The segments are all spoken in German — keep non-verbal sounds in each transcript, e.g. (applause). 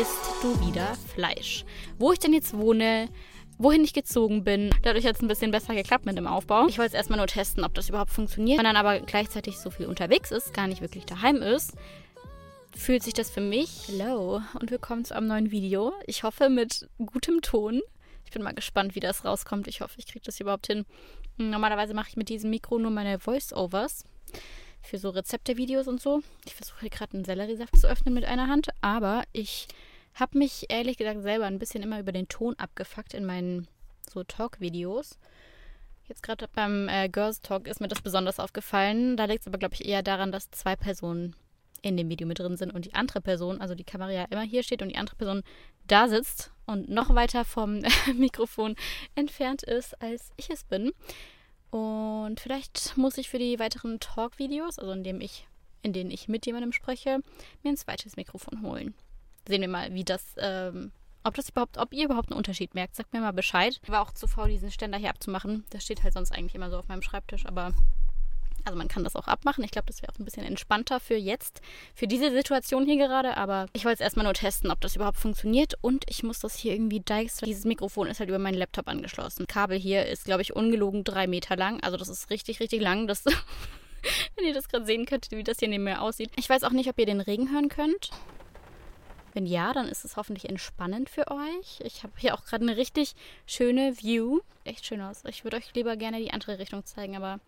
isst du wieder Fleisch. Wo ich denn jetzt wohne, wohin ich gezogen bin. Dadurch hat es ein bisschen besser geklappt mit dem Aufbau. Ich wollte es erstmal nur testen, ob das überhaupt funktioniert. Wenn dann aber gleichzeitig so viel unterwegs ist, gar nicht wirklich daheim ist, fühlt sich das für mich. Hello und willkommen zu einem neuen Video. Ich hoffe mit gutem Ton. Ich bin mal gespannt, wie das rauskommt. Ich hoffe, ich kriege das überhaupt hin. Normalerweise mache ich mit diesem Mikro nur meine Voice-Overs für so Rezepte-Videos und so. Ich versuche gerade einen Selleriesaft zu öffnen mit einer Hand, aber ich habe mich ehrlich gesagt selber ein bisschen immer über den Ton abgefuckt in meinen so Talk-Videos. Jetzt gerade beim äh, Girls Talk ist mir das besonders aufgefallen. Da liegt es aber, glaube ich, eher daran, dass zwei Personen in dem Video mit drin sind und die andere Person, also die Kamera ja immer hier steht und die andere Person da sitzt und noch weiter vom (laughs) Mikrofon entfernt ist, als ich es bin. Und vielleicht muss ich für die weiteren Talk-Videos, also in, dem ich, in denen ich mit jemandem spreche, mir ein zweites Mikrofon holen. Sehen wir mal, wie das, ähm, ob das überhaupt, ob ihr überhaupt einen Unterschied merkt. Sagt mir mal Bescheid. Ich war auch zu faul, diesen Ständer hier abzumachen. Das steht halt sonst eigentlich immer so auf meinem Schreibtisch, aber also man kann das auch abmachen. Ich glaube, das wäre auch ein bisschen entspannter für jetzt, für diese Situation hier gerade. Aber ich wollte es erstmal nur testen, ob das überhaupt funktioniert. Und ich muss das hier irgendwie deichseln. Dieses Mikrofon ist halt über meinen Laptop angeschlossen. Kabel hier ist, glaube ich, ungelogen drei Meter lang. Also das ist richtig, richtig lang. Das (laughs) wenn ihr das gerade sehen könnt, wie das hier neben mir aussieht. Ich weiß auch nicht, ob ihr den Regen hören könnt. Wenn ja, dann ist es hoffentlich entspannend für euch. Ich habe hier auch gerade eine richtig schöne View. Echt schön aus. Ich würde euch lieber gerne die andere Richtung zeigen, aber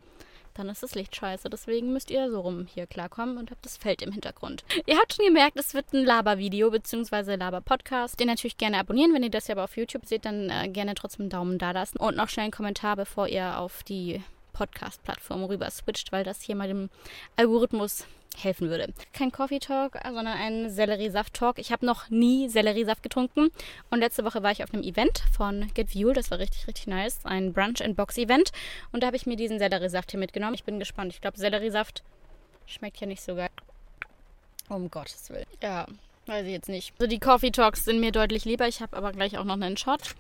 dann ist das Licht scheiße. Deswegen müsst ihr so rum hier klarkommen und habt das Feld im Hintergrund. Ihr habt schon gemerkt, es wird ein Laber-Video bzw. Laber-Podcast. Den natürlich gerne abonnieren. Wenn ihr das ja aber auf YouTube seht, dann äh, gerne trotzdem einen Daumen da lassen und noch schnell einen Kommentar, bevor ihr auf die Podcast-Plattform rüber switcht, weil das hier mal dem Algorithmus helfen würde. Kein Coffee Talk, sondern ein Selleriesaft Talk. Ich habe noch nie Selleriesaft getrunken und letzte Woche war ich auf einem Event von Get Fuel. Das war richtig, richtig nice. Ein Brunch and Box Event und da habe ich mir diesen Selleriesaft hier mitgenommen. Ich bin gespannt. Ich glaube, Selleriesaft schmeckt ja nicht so geil. Um Gottes Willen. Ja, weiß ich jetzt nicht. Also die Coffee Talks sind mir deutlich lieber. Ich habe aber gleich auch noch einen Shot.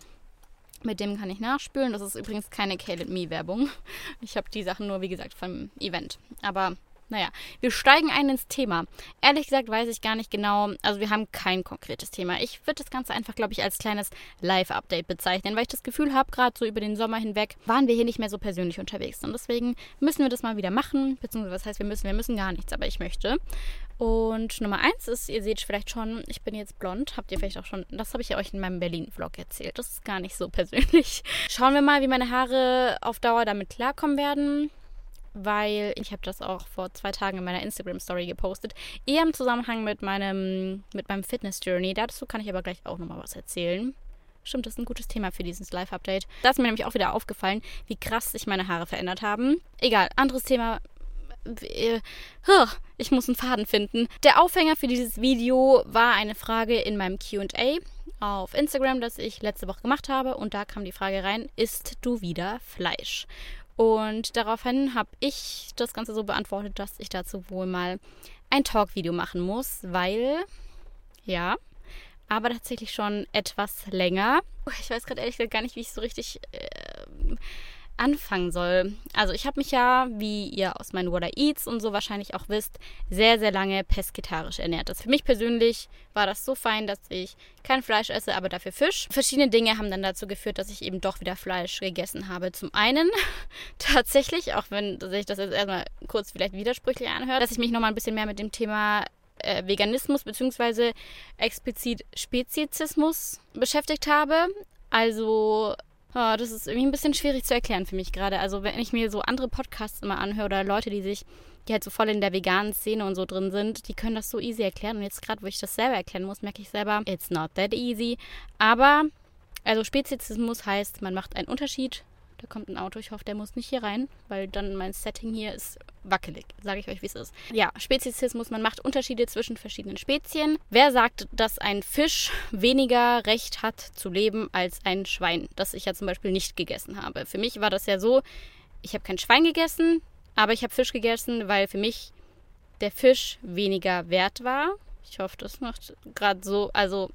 Mit dem kann ich nachspülen. Das ist übrigens keine Kale Me Werbung. Ich habe die Sachen nur, wie gesagt, vom Event. Aber naja, wir steigen ein ins Thema. Ehrlich gesagt weiß ich gar nicht genau, also wir haben kein konkretes Thema. Ich würde das Ganze einfach, glaube ich, als kleines Live-Update bezeichnen, weil ich das Gefühl habe, gerade so über den Sommer hinweg waren wir hier nicht mehr so persönlich unterwegs. Und deswegen müssen wir das mal wieder machen, beziehungsweise was heißt wir müssen, wir müssen gar nichts, aber ich möchte. Und Nummer eins ist, ihr seht vielleicht schon, ich bin jetzt blond. Habt ihr vielleicht auch schon, das habe ich ja euch in meinem Berlin-Vlog erzählt. Das ist gar nicht so (laughs) persönlich. Schauen wir mal, wie meine Haare auf Dauer damit klarkommen werden weil ich habe das auch vor zwei Tagen in meiner Instagram Story gepostet, eher im Zusammenhang mit meinem mit meinem Fitness Journey. Dazu kann ich aber gleich auch nochmal was erzählen. Stimmt, das ist ein gutes Thema für dieses Live-Update. Da ist mir nämlich auch wieder aufgefallen, wie krass sich meine Haare verändert haben. Egal, anderes Thema. Äh, ich muss einen Faden finden. Der Aufhänger für dieses Video war eine Frage in meinem QA auf Instagram, das ich letzte Woche gemacht habe. Und da kam die Frage rein: Isst du wieder Fleisch? Und daraufhin habe ich das Ganze so beantwortet, dass ich dazu wohl mal ein Talk-Video machen muss, weil, ja, aber tatsächlich schon etwas länger. Ich weiß gerade ehrlich gesagt gar nicht, wie ich so richtig äh, anfangen soll. Also ich habe mich ja, wie ihr aus meinen What I Eats und so wahrscheinlich auch wisst, sehr, sehr lange pesketarisch ernährt. Das für mich persönlich war das so fein, dass ich kein Fleisch esse, aber dafür Fisch. Verschiedene Dinge haben dann dazu geführt, dass ich eben doch wieder Fleisch gegessen habe. Zum einen (laughs) tatsächlich, auch wenn sich das jetzt erstmal kurz vielleicht widersprüchlich anhört, dass ich mich nochmal ein bisschen mehr mit dem Thema äh, Veganismus bzw. explizit Speziesismus beschäftigt habe. Also Oh, das ist irgendwie ein bisschen schwierig zu erklären für mich gerade. Also wenn ich mir so andere Podcasts immer anhöre oder Leute, die sich, die halt so voll in der veganen Szene und so drin sind, die können das so easy erklären. Und jetzt gerade, wo ich das selber erklären muss, merke ich selber, it's not that easy. Aber, also Speziesismus heißt, man macht einen Unterschied da kommt ein Auto. Ich hoffe, der muss nicht hier rein, weil dann mein Setting hier ist wackelig. Sage ich euch, wie es ist. Ja, Speziesismus. Man macht Unterschiede zwischen verschiedenen Spezien. Wer sagt, dass ein Fisch weniger Recht hat zu leben als ein Schwein, das ich ja zum Beispiel nicht gegessen habe? Für mich war das ja so, ich habe kein Schwein gegessen, aber ich habe Fisch gegessen, weil für mich der Fisch weniger wert war. Ich hoffe, das macht gerade so, also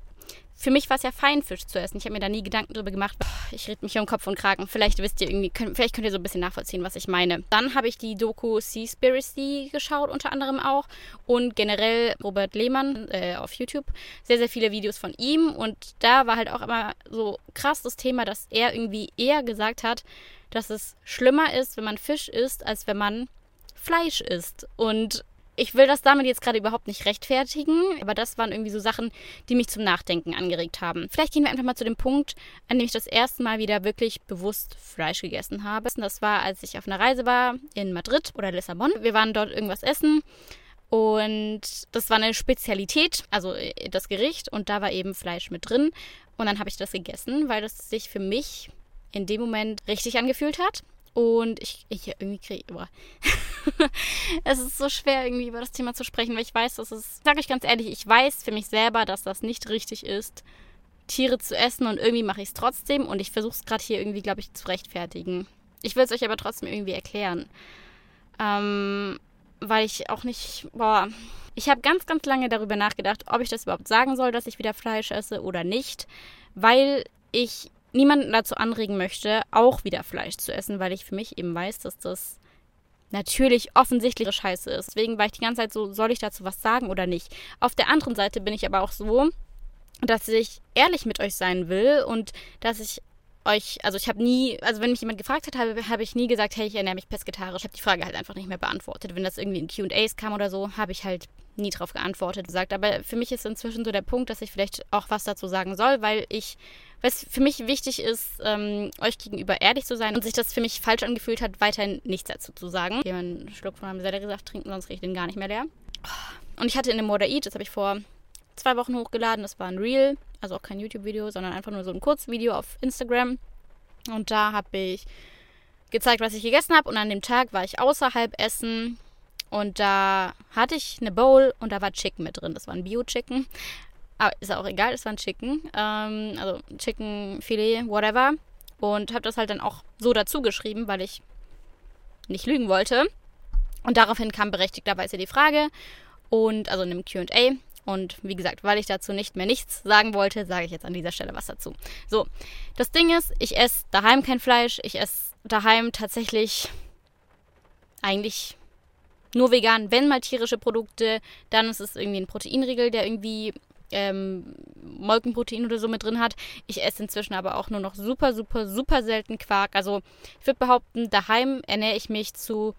für mich war es ja fein, Fisch zu essen. Ich habe mir da nie Gedanken drüber gemacht. Ich rede mich hier um Kopf und Kragen. Vielleicht wisst ihr irgendwie, könnt, vielleicht könnt ihr so ein bisschen nachvollziehen, was ich meine. Dann habe ich die Doku Seaspiracy geschaut, unter anderem auch. Und generell Robert Lehmann äh, auf YouTube. Sehr, sehr viele Videos von ihm. Und da war halt auch immer so krass das Thema, dass er irgendwie eher gesagt hat, dass es schlimmer ist, wenn man Fisch isst, als wenn man Fleisch isst. Und ich will das damit jetzt gerade überhaupt nicht rechtfertigen, aber das waren irgendwie so Sachen, die mich zum Nachdenken angeregt haben. Vielleicht gehen wir einfach mal zu dem Punkt, an dem ich das erste Mal wieder wirklich bewusst Fleisch gegessen habe. Das war, als ich auf einer Reise war in Madrid oder Lissabon. Wir waren dort irgendwas essen und das war eine Spezialität, also äh, das Gericht und da war eben Fleisch mit drin und dann habe ich das gegessen, weil das sich für mich in dem Moment richtig angefühlt hat. Und ich, ich irgendwie kriege. (laughs) es ist so schwer, irgendwie über das Thema zu sprechen, weil ich weiß, dass es. Sage ich ganz ehrlich, ich weiß für mich selber, dass das nicht richtig ist, Tiere zu essen und irgendwie mache ich es trotzdem und ich versuche es gerade hier irgendwie, glaube ich, zu rechtfertigen. Ich will es euch aber trotzdem irgendwie erklären. Ähm, weil ich auch nicht. Boah. Ich habe ganz, ganz lange darüber nachgedacht, ob ich das überhaupt sagen soll, dass ich wieder Fleisch esse oder nicht, weil ich niemanden dazu anregen möchte, auch wieder Fleisch zu essen, weil ich für mich eben weiß, dass das natürlich offensichtlich Scheiße ist. Deswegen war ich die ganze Zeit so, soll ich dazu was sagen oder nicht? Auf der anderen Seite bin ich aber auch so, dass ich ehrlich mit euch sein will und dass ich euch, also ich habe nie, also wenn mich jemand gefragt hat, habe, habe ich nie gesagt, hey, ich ernähre mich pesketarisch. Ich habe die Frage halt einfach nicht mehr beantwortet. Wenn das irgendwie in QAs kam oder so, habe ich halt nie drauf geantwortet gesagt. Aber für mich ist inzwischen so der Punkt, dass ich vielleicht auch was dazu sagen soll, weil ich, was für mich wichtig ist, ähm, euch gegenüber ehrlich zu sein und sich das für mich falsch angefühlt hat, weiterhin nichts dazu zu sagen. Ich einen Schluck von meinem Selleriesaft trinken, sonst kriege ich den gar nicht mehr leer. Und ich hatte in dem Moda Eat, das habe ich vor zwei Wochen hochgeladen, das war ein Reel, also auch kein YouTube-Video, sondern einfach nur so ein Kurzvideo auf Instagram. Und da habe ich gezeigt, was ich gegessen habe. Und an dem Tag war ich außerhalb essen und da hatte ich eine Bowl und da war Chicken mit drin. Das war ein Bio-Chicken. Aber ist auch egal, es war ein Chicken. Ähm, also Chicken, Filet, whatever. Und habe das halt dann auch so dazu geschrieben, weil ich nicht lügen wollte. Und daraufhin kam berechtigterweise die Frage. Und also in einem QA. Und wie gesagt, weil ich dazu nicht mehr nichts sagen wollte, sage ich jetzt an dieser Stelle was dazu. So, das Ding ist, ich esse daheim kein Fleisch. Ich esse daheim tatsächlich eigentlich nur vegan, wenn mal tierische Produkte, dann ist es irgendwie ein Proteinriegel, der irgendwie ähm, Molkenprotein oder so mit drin hat. Ich esse inzwischen aber auch nur noch super, super, super selten Quark. Also ich würde behaupten, daheim ernähre ich mich zu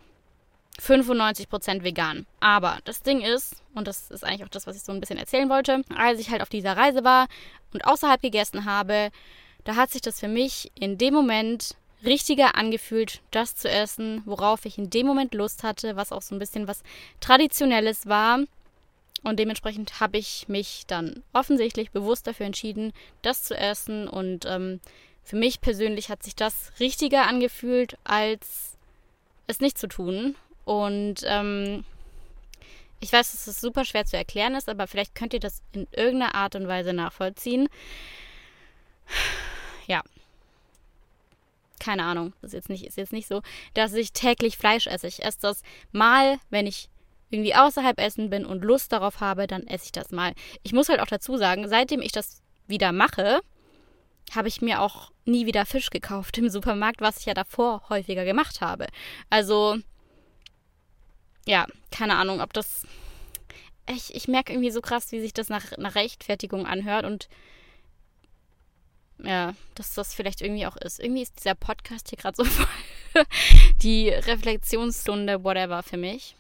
95% vegan. Aber das Ding ist, und das ist eigentlich auch das, was ich so ein bisschen erzählen wollte, als ich halt auf dieser Reise war und außerhalb gegessen habe, da hat sich das für mich in dem Moment richtiger angefühlt, das zu essen, worauf ich in dem Moment Lust hatte, was auch so ein bisschen was Traditionelles war. Und dementsprechend habe ich mich dann offensichtlich bewusst dafür entschieden, das zu essen. Und ähm, für mich persönlich hat sich das richtiger angefühlt, als es nicht zu tun. Und ähm, ich weiß, dass es super schwer zu erklären ist, aber vielleicht könnt ihr das in irgendeiner Art und Weise nachvollziehen. Ja, keine Ahnung, das ist jetzt nicht, ist jetzt nicht so, dass ich täglich Fleisch esse. Ich esse das mal, wenn ich irgendwie außerhalb essen bin und Lust darauf habe, dann esse ich das mal. Ich muss halt auch dazu sagen, seitdem ich das wieder mache, habe ich mir auch nie wieder Fisch gekauft im Supermarkt, was ich ja davor häufiger gemacht habe. Also, ja, keine Ahnung, ob das. Ich, ich merke irgendwie so krass, wie sich das nach, nach Rechtfertigung anhört und ja, dass das vielleicht irgendwie auch ist. Irgendwie ist dieser Podcast hier gerade so (laughs) voll die Reflexionsstunde, whatever, für mich.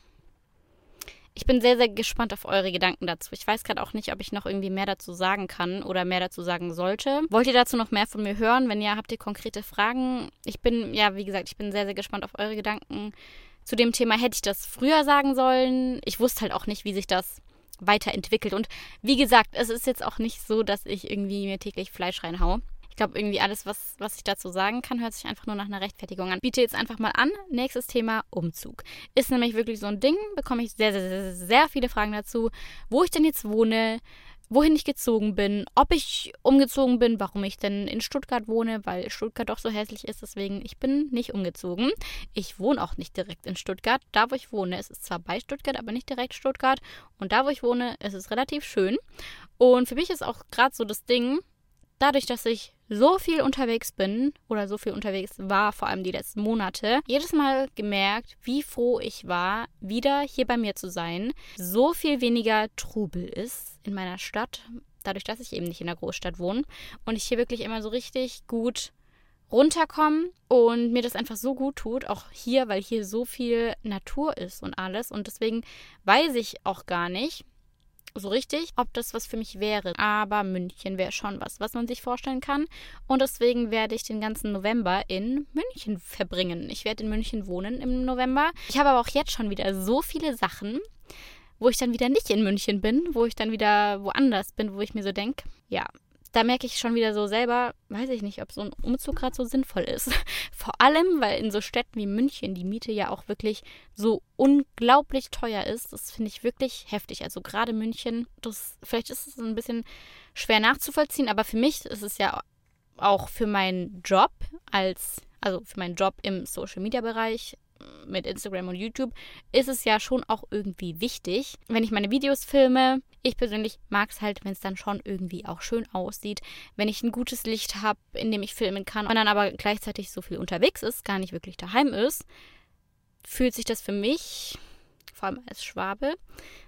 Ich bin sehr, sehr gespannt auf eure Gedanken dazu. Ich weiß gerade auch nicht, ob ich noch irgendwie mehr dazu sagen kann oder mehr dazu sagen sollte. Wollt ihr dazu noch mehr von mir hören? Wenn ja, habt ihr konkrete Fragen? Ich bin, ja, wie gesagt, ich bin sehr, sehr gespannt auf eure Gedanken. Zu dem Thema hätte ich das früher sagen sollen. Ich wusste halt auch nicht, wie sich das weiterentwickelt. Und wie gesagt, es ist jetzt auch nicht so, dass ich irgendwie mir täglich Fleisch reinhau. Ich glaube, irgendwie alles, was, was ich dazu sagen kann, hört sich einfach nur nach einer Rechtfertigung an. Biete jetzt einfach mal an. Nächstes Thema: Umzug. Ist nämlich wirklich so ein Ding, bekomme ich sehr, sehr, sehr, sehr viele Fragen dazu, wo ich denn jetzt wohne, wohin ich gezogen bin, ob ich umgezogen bin, warum ich denn in Stuttgart wohne, weil Stuttgart doch so hässlich ist. Deswegen, ich bin nicht umgezogen. Ich wohne auch nicht direkt in Stuttgart. Da, wo ich wohne, ist es zwar bei Stuttgart, aber nicht direkt Stuttgart. Und da, wo ich wohne, ist es relativ schön. Und für mich ist auch gerade so das Ding, dadurch, dass ich so viel unterwegs bin oder so viel unterwegs war, vor allem die letzten Monate, jedes Mal gemerkt, wie froh ich war, wieder hier bei mir zu sein. So viel weniger Trubel ist in meiner Stadt, dadurch, dass ich eben nicht in der Großstadt wohne und ich hier wirklich immer so richtig gut runterkommen und mir das einfach so gut tut, auch hier, weil hier so viel Natur ist und alles. Und deswegen weiß ich auch gar nicht, so richtig, ob das was für mich wäre. Aber München wäre schon was, was man sich vorstellen kann. Und deswegen werde ich den ganzen November in München verbringen. Ich werde in München wohnen im November. Ich habe aber auch jetzt schon wieder so viele Sachen, wo ich dann wieder nicht in München bin, wo ich dann wieder woanders bin, wo ich mir so denke, ja, da merke ich schon wieder so selber, weiß ich nicht, ob so ein Umzug gerade so sinnvoll ist. (laughs) Vor allem, weil in so Städten wie München die Miete ja auch wirklich so unglaublich teuer ist. Das finde ich wirklich heftig. Also gerade München, das vielleicht ist es ein bisschen schwer nachzuvollziehen, aber für mich ist es ja auch für meinen Job als also für meinen Job im Social Media Bereich mit Instagram und YouTube ist es ja schon auch irgendwie wichtig, wenn ich meine Videos filme. Ich persönlich mag es halt, wenn es dann schon irgendwie auch schön aussieht, wenn ich ein gutes Licht habe, in dem ich filmen kann und dann aber gleichzeitig so viel unterwegs ist, gar nicht wirklich daheim ist, fühlt sich das für mich, vor allem als Schwabe,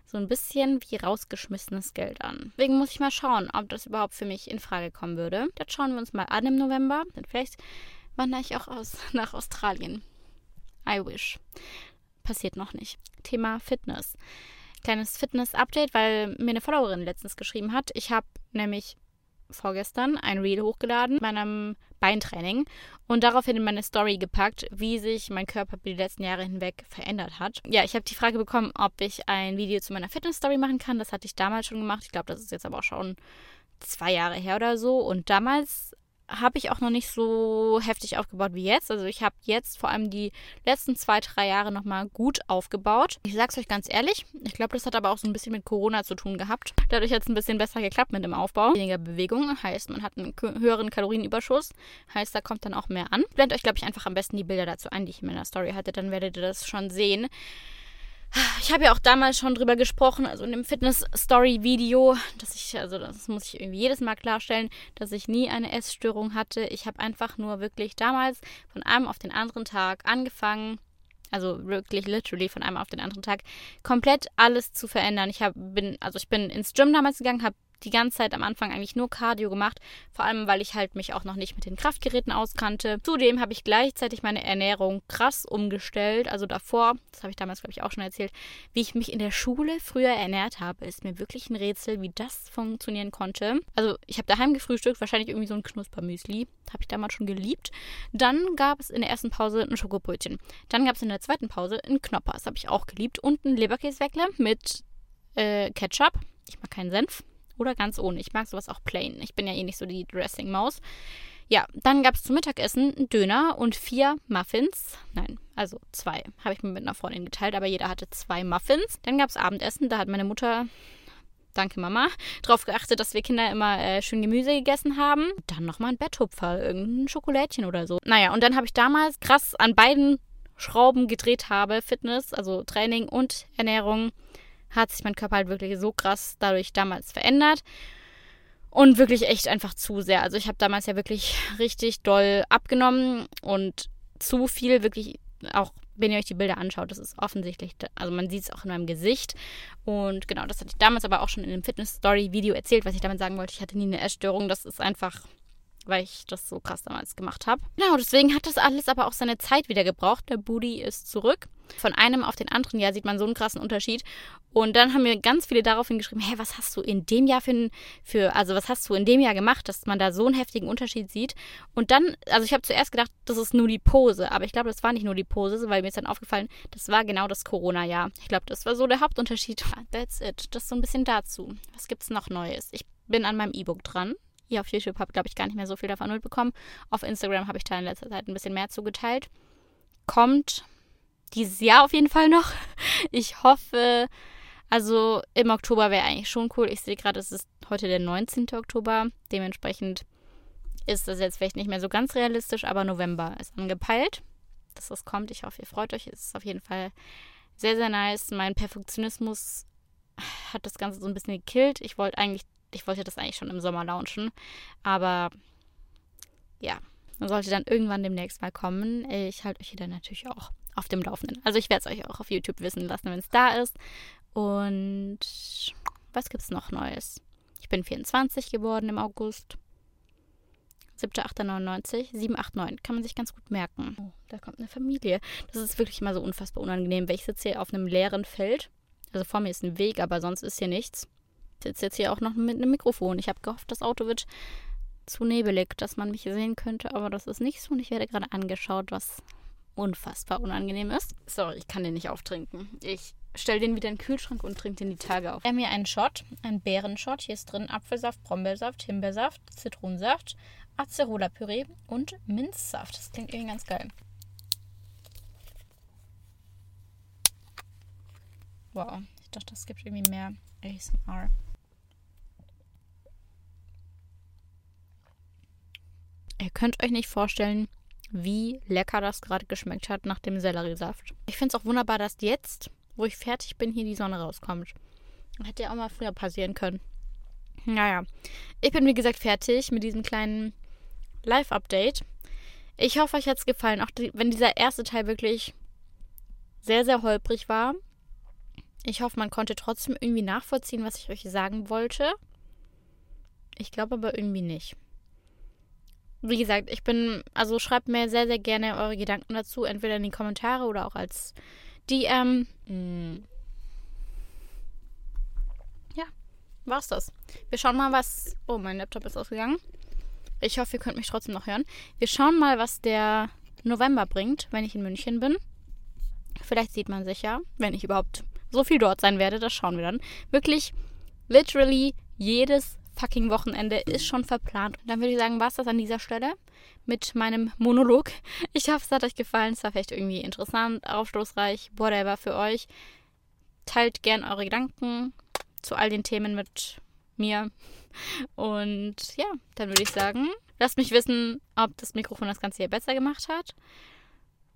so ein bisschen wie rausgeschmissenes Geld an. Deswegen muss ich mal schauen, ob das überhaupt für mich in Frage kommen würde. Das schauen wir uns mal an im November. Dann vielleicht wandere ich auch aus (laughs) nach Australien. I wish. Passiert noch nicht. Thema Fitness. Kleines Fitness-Update, weil mir eine Followerin letztens geschrieben hat. Ich habe nämlich vorgestern ein Reel hochgeladen, meinem Beintraining und daraufhin in meine Story gepackt, wie sich mein Körper die letzten Jahre hinweg verändert hat. Ja, ich habe die Frage bekommen, ob ich ein Video zu meiner Fitness-Story machen kann. Das hatte ich damals schon gemacht. Ich glaube, das ist jetzt aber auch schon zwei Jahre her oder so. Und damals habe ich auch noch nicht so heftig aufgebaut wie jetzt. Also ich habe jetzt vor allem die letzten zwei, drei Jahre nochmal gut aufgebaut. Ich sage es euch ganz ehrlich, ich glaube, das hat aber auch so ein bisschen mit Corona zu tun gehabt. Dadurch hat es ein bisschen besser geklappt mit dem Aufbau. Weniger Bewegung, heißt man hat einen höheren Kalorienüberschuss, heißt da kommt dann auch mehr an. Blend euch, glaube ich, einfach am besten die Bilder dazu ein, die ich in meiner Story hatte, dann werdet ihr das schon sehen. Ich habe ja auch damals schon drüber gesprochen, also in dem Fitness-Story-Video, dass ich, also das muss ich irgendwie jedes Mal klarstellen, dass ich nie eine Essstörung hatte. Ich habe einfach nur wirklich damals von einem auf den anderen Tag angefangen, also wirklich literally von einem auf den anderen Tag, komplett alles zu verändern. Ich hab, bin, also ich bin ins Gym damals gegangen, habe die ganze Zeit am Anfang eigentlich nur Cardio gemacht, vor allem weil ich halt mich auch noch nicht mit den Kraftgeräten auskannte. Zudem habe ich gleichzeitig meine Ernährung krass umgestellt. Also davor, das habe ich damals glaube ich auch schon erzählt, wie ich mich in der Schule früher ernährt habe, ist mir wirklich ein Rätsel, wie das funktionieren konnte. Also ich habe daheim gefrühstückt, wahrscheinlich irgendwie so ein Knuspermüsli, habe ich damals schon geliebt. Dann gab es in der ersten Pause ein Schokobrötchen. Dann gab es in der zweiten Pause ein Knopper, das habe ich auch geliebt und ein Leberkäseweckle mit äh, Ketchup. Ich mag keinen Senf. Oder ganz ohne. Ich mag sowas auch plain. Ich bin ja eh nicht so die Dressing-Maus. Ja, dann gab es zum Mittagessen einen Döner und vier Muffins. Nein, also zwei. Habe ich mir mit einer Freundin geteilt, aber jeder hatte zwei Muffins. Dann gab es Abendessen. Da hat meine Mutter, danke Mama, darauf geachtet, dass wir Kinder immer äh, schön Gemüse gegessen haben. Dann nochmal ein Betthupfer, irgendein Schokolädchen oder so. Naja, und dann habe ich damals krass an beiden Schrauben gedreht habe. Fitness, also Training und Ernährung hat sich mein Körper halt wirklich so krass dadurch damals verändert. Und wirklich echt einfach zu sehr. Also ich habe damals ja wirklich richtig doll abgenommen und zu viel wirklich auch wenn ihr euch die Bilder anschaut, das ist offensichtlich, also man sieht es auch in meinem Gesicht. Und genau, das hatte ich damals aber auch schon in einem Fitness-Story-Video erzählt, was ich damit sagen wollte. Ich hatte nie eine Essstörung. Das ist einfach weil ich das so krass damals gemacht habe. Genau, deswegen hat das alles aber auch seine Zeit wieder gebraucht. Der Booty ist zurück. Von einem auf den anderen Jahr sieht man so einen krassen Unterschied. Und dann haben mir ganz viele daraufhin geschrieben, hey, was hast du in dem Jahr für, für, also was hast du in dem Jahr gemacht, dass man da so einen heftigen Unterschied sieht. Und dann, also ich habe zuerst gedacht, das ist nur die Pose, aber ich glaube, das war nicht nur die Pose, weil mir ist dann aufgefallen, das war genau das Corona-Jahr. Ich glaube, das war so der Hauptunterschied. (laughs) That's it. Das ist so ein bisschen dazu. Was gibt's noch Neues? Ich bin an meinem E-Book dran. Ihr auf YouTube habt, glaube ich, gar nicht mehr so viel davon mitbekommen. Auf Instagram habe ich da in letzter Zeit ein bisschen mehr zugeteilt. Kommt dieses Jahr auf jeden Fall noch. Ich hoffe, also im Oktober wäre eigentlich schon cool. Ich sehe gerade, es ist heute der 19. Oktober. Dementsprechend ist das jetzt vielleicht nicht mehr so ganz realistisch, aber November ist angepeilt, dass das kommt. Ich hoffe, ihr freut euch. Es ist auf jeden Fall sehr, sehr nice. Mein Perfektionismus hat das Ganze so ein bisschen gekillt. Ich wollte eigentlich Ich wollte das eigentlich schon im Sommer launchen. Aber ja, sollte dann irgendwann demnächst mal kommen. Ich halte euch hier dann natürlich auch auf dem Laufenden. Also ich werde es euch auch auf YouTube wissen lassen, wenn es da ist. Und was gibt es noch Neues? Ich bin 24 geworden im August. 7.8.99, 789. Kann man sich ganz gut merken. Oh, da kommt eine Familie. Das ist wirklich immer so unfassbar unangenehm, weil ich sitze hier auf einem leeren Feld. Also vor mir ist ein Weg, aber sonst ist hier nichts. Ich sitze jetzt hier auch noch mit einem Mikrofon. Ich habe gehofft, das Auto wird zu nebelig, dass man mich sehen könnte, aber das ist nicht so. Und ich werde gerade angeschaut, was unfassbar unangenehm ist. Sorry, ich kann den nicht auftrinken. Ich stelle den wieder in den Kühlschrank und trinke den die Tage auf. Wir haben hier einen Shot, einen Beerenshot. Hier ist drin Apfelsaft, Brombeersaft, Himbeersaft, Zitronensaft, Acerola-Püree und Minzsaft. Das klingt irgendwie ganz geil. Wow, ich dachte, das gibt irgendwie mehr ASMR. Ihr könnt euch nicht vorstellen, wie lecker das gerade geschmeckt hat nach dem Selleriesaft. Ich finde es auch wunderbar, dass jetzt, wo ich fertig bin, hier die Sonne rauskommt. Hätte ja auch mal früher passieren können. Naja, ich bin wie gesagt fertig mit diesem kleinen Live-Update. Ich hoffe, euch hat es gefallen, auch die, wenn dieser erste Teil wirklich sehr, sehr holprig war. Ich hoffe, man konnte trotzdem irgendwie nachvollziehen, was ich euch sagen wollte. Ich glaube aber irgendwie nicht. Wie gesagt, ich bin, also schreibt mir sehr, sehr gerne eure Gedanken dazu, entweder in die Kommentare oder auch als DM. Hm. Ja, war's das. Wir schauen mal, was. Oh, mein Laptop ist ausgegangen. Ich hoffe, ihr könnt mich trotzdem noch hören. Wir schauen mal, was der November bringt, wenn ich in München bin. Vielleicht sieht man sich ja, wenn ich überhaupt so viel dort sein werde. Das schauen wir dann. Wirklich, literally jedes fucking Wochenende ist schon verplant. Und dann würde ich sagen, war es das an dieser Stelle mit meinem Monolog. Ich hoffe, es hat euch gefallen. Es war vielleicht irgendwie interessant, aufschlussreich, whatever für euch. Teilt gern eure Gedanken zu all den Themen mit mir. Und ja, dann würde ich sagen, lasst mich wissen, ob das Mikrofon das Ganze hier besser gemacht hat.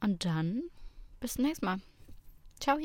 Und dann bis zum nächsten Mal. Ciao.